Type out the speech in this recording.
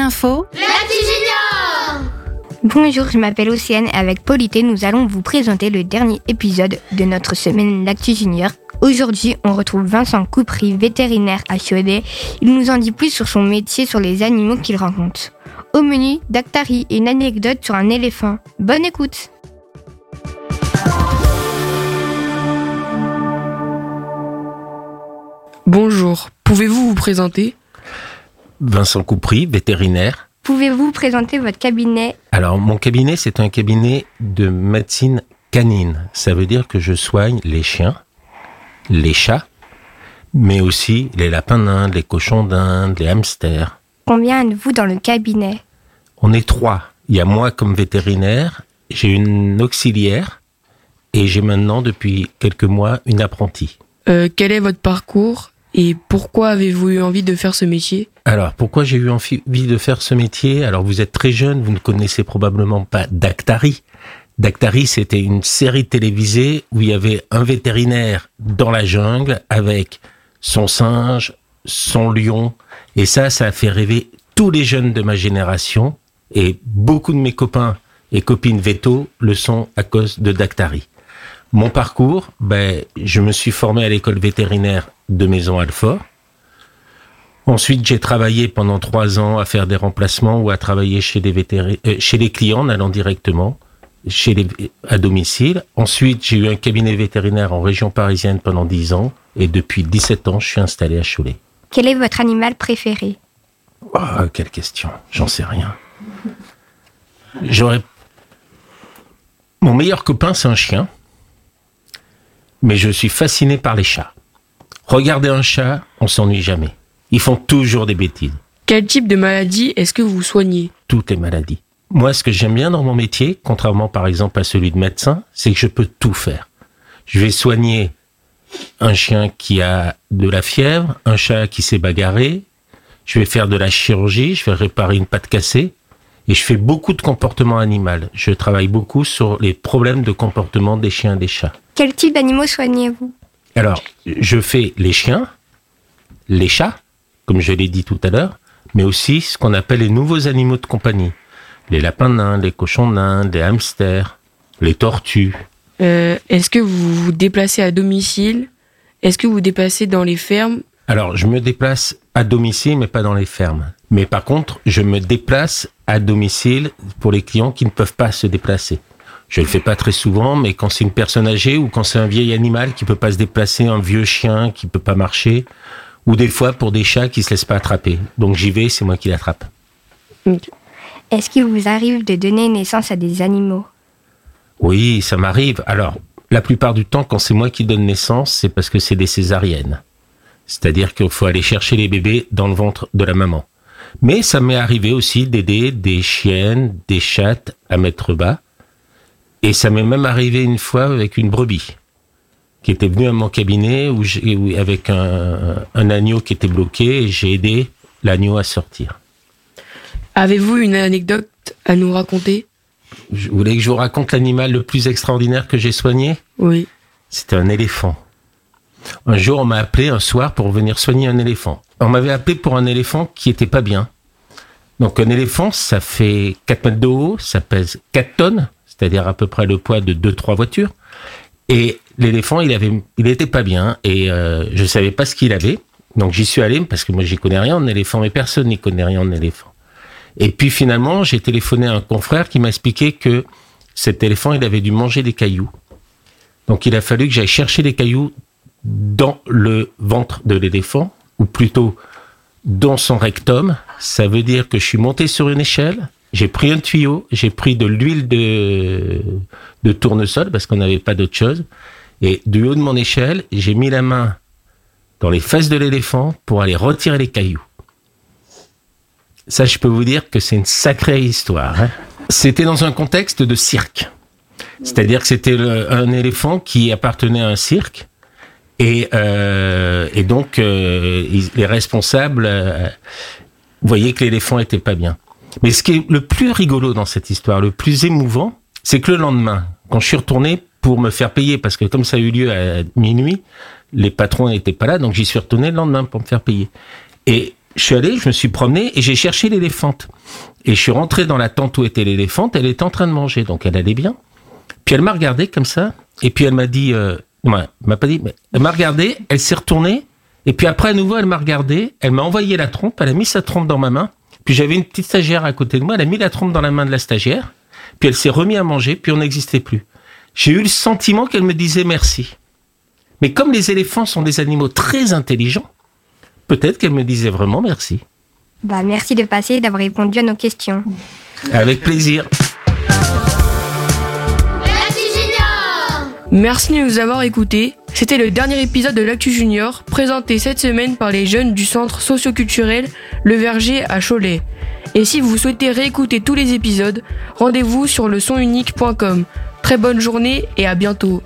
info, L'actu Junior Bonjour, je m'appelle Océane et avec Polité, nous allons vous présenter le dernier épisode de notre semaine L'Actu Junior. Aujourd'hui, on retrouve Vincent Coupry, vétérinaire à Cholet. Il nous en dit plus sur son métier, sur les animaux qu'il rencontre. Au menu, Dactari et une anecdote sur un éléphant. Bonne écoute Bonjour, pouvez-vous vous présenter? Vincent Coupry, vétérinaire. Pouvez-vous vous présenter votre cabinet? Alors, mon cabinet, c'est un cabinet de médecine canine. Ça veut dire que je soigne les chiens, les chats, mais aussi les lapins d'Inde, les cochons d'Inde, les hamsters. Combien êtes-vous dans le cabinet? On est trois. Il y a moi comme vétérinaire, j'ai une auxiliaire et j'ai maintenant, depuis quelques mois, une apprentie. Euh, Quel est votre parcours? Et pourquoi avez-vous eu envie de faire ce métier? Alors, pourquoi j'ai eu envie de faire ce métier? Alors, vous êtes très jeune, vous ne connaissez probablement pas Dactari. Dactari, c'était une série télévisée où il y avait un vétérinaire dans la jungle avec son singe, son lion. Et ça, ça a fait rêver tous les jeunes de ma génération. Et beaucoup de mes copains et copines veto le sont à cause de Dactari. Mon parcours, ben, je me suis formé à l'école vétérinaire de Maison Alfort. Ensuite, j'ai travaillé pendant trois ans à faire des remplacements ou à travailler chez les, euh, chez les clients en allant directement chez les, à domicile. Ensuite, j'ai eu un cabinet vétérinaire en région parisienne pendant dix ans. Et depuis 17 ans, je suis installé à Cholet. Quel est votre animal préféré? Oh, quelle question. J'en sais rien. J'aurais. Mon meilleur copain, c'est un chien. Mais je suis fasciné par les chats. Regardez un chat, on s'ennuie jamais. Ils font toujours des bêtises. Quel type de maladie est-ce que vous soignez Toutes les maladies. Moi, ce que j'aime bien dans mon métier, contrairement par exemple à celui de médecin, c'est que je peux tout faire. Je vais soigner un chien qui a de la fièvre, un chat qui s'est bagarré, je vais faire de la chirurgie, je vais réparer une patte cassée, et je fais beaucoup de comportement animal. Je travaille beaucoup sur les problèmes de comportement des chiens et des chats. Quel type d'animaux soignez-vous? Alors, je fais les chiens, les chats, comme je l'ai dit tout à l'heure, mais aussi ce qu'on appelle les nouveaux animaux de compagnie. Les lapins d'Inde, les cochons d'Inde, les hamsters, les tortues. Euh, Est-ce que vous vous déplacez à domicile? Est-ce que vous vous déplacez dans les fermes? Alors, je me déplace à domicile, mais pas dans les fermes. Mais par contre, je me déplace à domicile pour les clients qui ne peuvent pas se déplacer. Je le fais pas très souvent, mais quand c'est une personne âgée ou quand c'est un vieil animal qui peut pas se déplacer, un vieux chien qui peut pas marcher, ou des fois pour des chats qui se laissent pas attraper. Donc j'y vais, c'est moi qui l'attrape. Est-ce qu'il vous arrive de donner naissance à des animaux? Oui, ça m'arrive. Alors, la plupart du temps, quand c'est moi qui donne naissance, c'est parce que c'est des césariennes. C'est-à-dire qu'il faut aller chercher les bébés dans le ventre de la maman. Mais ça m'est arrivé aussi d'aider des chiennes, des chattes à mettre bas. Et ça m'est même arrivé une fois avec une brebis qui était venue à mon cabinet où j'ai- où- avec un, un agneau qui était bloqué et j'ai aidé l'agneau à sortir. Avez-vous une anecdote à nous raconter? Je voulais que je vous raconte l'animal le plus extraordinaire que j'ai soigné? Oui. C'était un éléphant. Un jour, on m'a appelé un soir pour venir soigner un éléphant. On m'avait appelé pour un éléphant qui était pas bien. Donc un éléphant, ça fait 4 mètres de haut, ça pèse 4 tonnes, c'est-à-dire à peu près le poids de 2-3 voitures. Et l'éléphant, il avait, il était pas bien et euh, je savais pas ce qu'il avait. Donc j'y suis allé parce que moi j'y connais rien en éléphant, mais personne n'y connaît rien en éléphant. Et puis finalement, j'ai téléphoné à un confrère qui m'a expliqué que cet éléphant, il avait dû manger des cailloux. Donc il a fallu que j'aille chercher les cailloux dans le ventre de l'éléphant, ou plutôt dans son rectum. Ça veut dire que je suis monté sur une échelle, j'ai pris un tuyau, j'ai pris de l'huile de, tournesol, parce qu'on n'avait pas d'autre chose, et du haut de mon échelle, j'ai mis la main dans les fesses de l'éléphant pour aller retirer les cailloux. Ça, je peux vous dire que c'est une sacrée histoire. hein. C'était dans un contexte de cirque. C'est-à-dire que c'était un éléphant qui appartenait à un cirque. Et, euh, donc, euh, les responsables euh, voyaient que l'éléphant était pas bien. Mais ce qui est le plus rigolo dans cette histoire, le plus émouvant, c'est que le lendemain, quand je suis retourné pour me faire payer, parce que comme ça a eu lieu à minuit, les patrons n'étaient pas là, donc j'y suis retourné le lendemain pour me faire payer. Et je suis allé, je me suis promené et j'ai cherché l'éléphante. Et je suis rentré dans la tente où était l'éléphante, elle était en train de manger, donc elle allait bien. Puis elle m'a regardé comme ça, et puis elle m'a dit, euh, non, elle m'a pas dit, mais elle m'a regardé, elle s'est retournée, et puis après à nouveau elle m'a regardé, elle m'a envoyé la trompe, elle a mis sa trompe dans ma main, puis j'avais une petite stagiaire à côté de moi, elle a mis la trompe dans la main de la stagiaire, puis elle s'est remis à manger, puis on n'existait plus. J'ai eu le sentiment qu'elle me disait merci. Mais comme les éléphants sont des animaux très intelligents, peut-être qu'elle me disait vraiment merci. Bah, merci de passer et d'avoir répondu à nos questions. Avec plaisir. Merci de nous avoir écoutés. C'était le dernier épisode de l'Actu Junior, présenté cette semaine par les jeunes du centre socioculturel Le Verger à Cholet. Et si vous souhaitez réécouter tous les épisodes, rendez-vous sur le sonunique.com. Très bonne journée et à bientôt.